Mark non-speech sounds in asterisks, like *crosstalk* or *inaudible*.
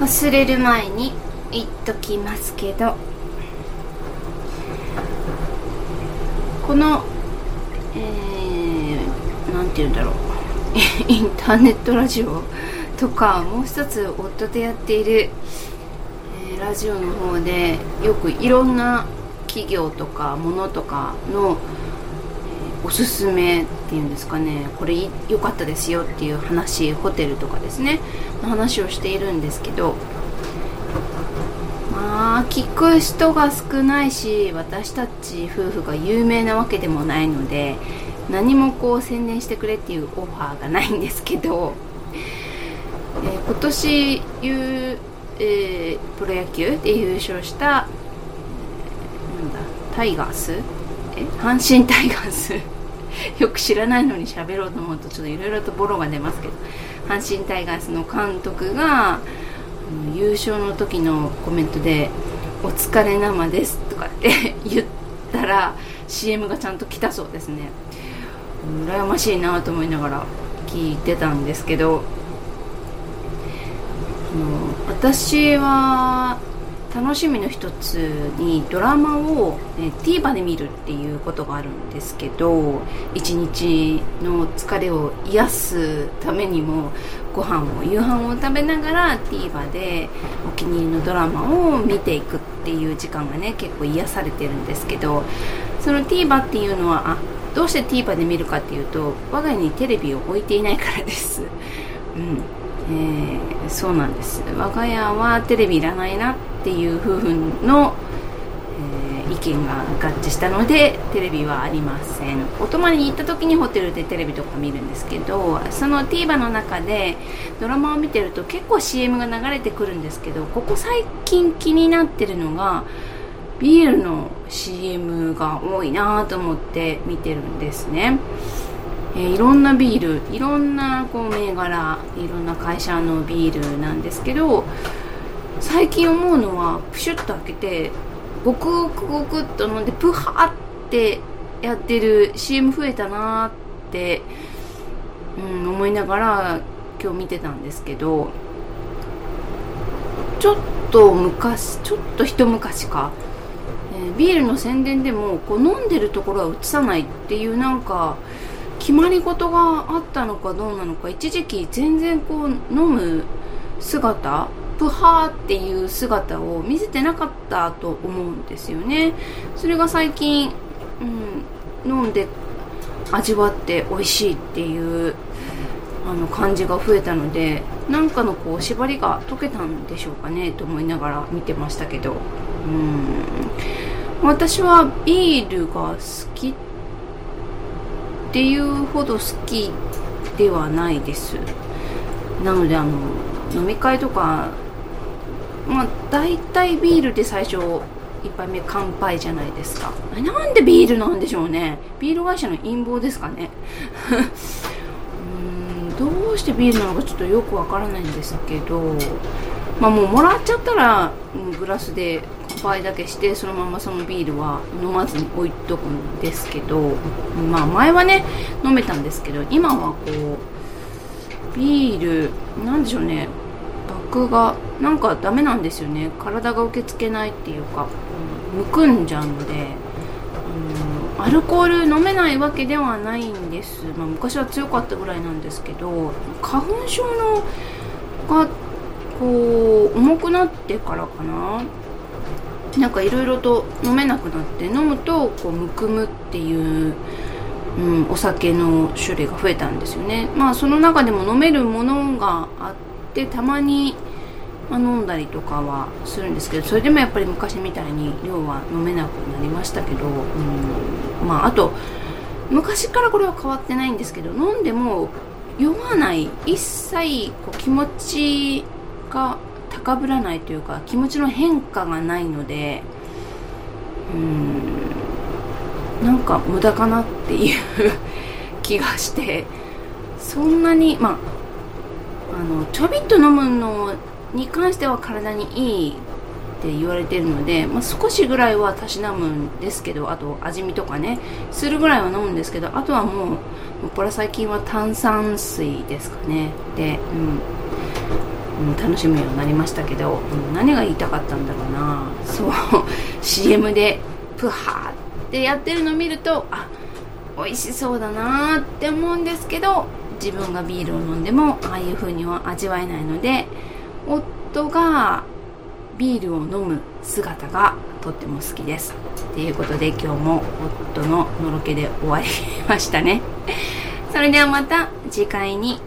忘れる前に言っときますけどこのえー、て言うんだろう。*laughs* インターネットラジオとかもう一つ夫とやっている、えー、ラジオの方でよくいろんな企業とかものとかの、おすすめっていうんですかね。これ良かったですよっていう話ホテルとかですね。の話をしているんですけど。まあ聞く人が少ないし私たち夫婦が有名なわけでもないので何もこう宣伝してくれっていうオファーがないんですけど、えー、今年 U、えー、プロ野球で優勝したなんだタイガース？え？阪神タイガース。*laughs* よく知らないのに喋ろうと思うとちょっといろいろとボロが出ますけど阪神タイガースの監督が優勝の時のコメントで「お疲れ生です」とかって *laughs* 言ったら CM がちゃんと来たそうですね。羨ましいなと思いながら聞いてたんですけど私は楽しみの一つにドラマを、ね、TVer で見るっていうことがあるんですけど一日の疲れを癒すためにもご飯を夕飯を食べながら TVer でお気に入りのドラマを見ていくっていう時間がね結構癒されてるんですけどその TVer っていうのはあどうして TVer で見るかっていうと我が家にテレビを置いていないからです。うん。えー、そうなんです。我が家はテレビいらないなってっていう夫婦の、えー、意見が合致したのでテレビはありません。お泊まりに行った時にホテルでテレビとか見るんですけどその TVer の中でドラマを見てると結構 CM が流れてくるんですけどここ最近気になってるのがビールの CM が多いなと思って見てるんですね。えー、いろんなビールいろんなこう銘柄いろんな会社のビールなんですけど最近思うのはプシュッと開けてゴクゴクゴクっと飲んでプハってやってる CM 増えたなって、うん、思いながら今日見てたんですけどちょっと昔ちょっと一昔か、えー、ビールの宣伝でもこう飲んでるところは映さないっていうなんか決まり事があったのかどうなのか一時期全然こう飲む姿プハーっていう姿を見せてなかったと思うんですよね。それが最近、うん、飲んで味わって美味しいっていうあの感じが増えたのでなんかのこう縛りが解けたんでしょうかねと思いながら見てましたけど。うん。私はビールが好きっていうほど好きではないです。なのであの飲み会とかまあ大体ビールで最初1杯目乾杯じゃないですか。なんでビールなんでしょうね。ビール会社の陰謀ですかね。*laughs* うんどうしてビールなのかちょっとよくわからないんですけどまあもうもらっちゃったらグラスで乾杯だけしてそのままそのビールは飲まずに置いとくんですけどまあ前はね飲めたんですけど今はこうビールなんでしょうね。爆がなんかダメなんですよね。体が受け付けないっていうか、うん、むくんじゃうので、アルコール飲めないわけではないんです、まあ、昔は強かったぐらいなんですけど花粉症のがこう重くなってからかな。なんかいろいろと飲めなくなって飲むとこうむくむっていう、うん、お酒の種類が増えたんですよね。まあその中でも飲めるものがあってたまに、まあ、飲んだりとかはするんですけどそれでもやっぱり昔みたいに量は飲めなくなりましたけど、うん、まああと昔からこれは変わってないんですけど飲んでも酔わない一切こう気持ちが高ぶらないというか気持ちの変化がないのでうんなんか無駄かなっていう *laughs* 気がしてそんなにまああのちょびっと飲むのに関しては体にいいって言われてるので、まあ、少しぐらいはたしなむんですけどあと味見とかねするぐらいは飲むんですけどあとはもうこれ最近は炭酸水ですかね。で、うん、うん、楽しむようになりましたけど、うん、何が言いたかったんだろうな。そう。*laughs* CM でプハーってやってるのを見るとあ美味しそうだなって思うんですけど自分がビールを飲んでもああいう風には味わえないので夫がビールを飲む姿がとっても好きです。ということで今日も夫ののろけで終わりましたね。それではまた次回に。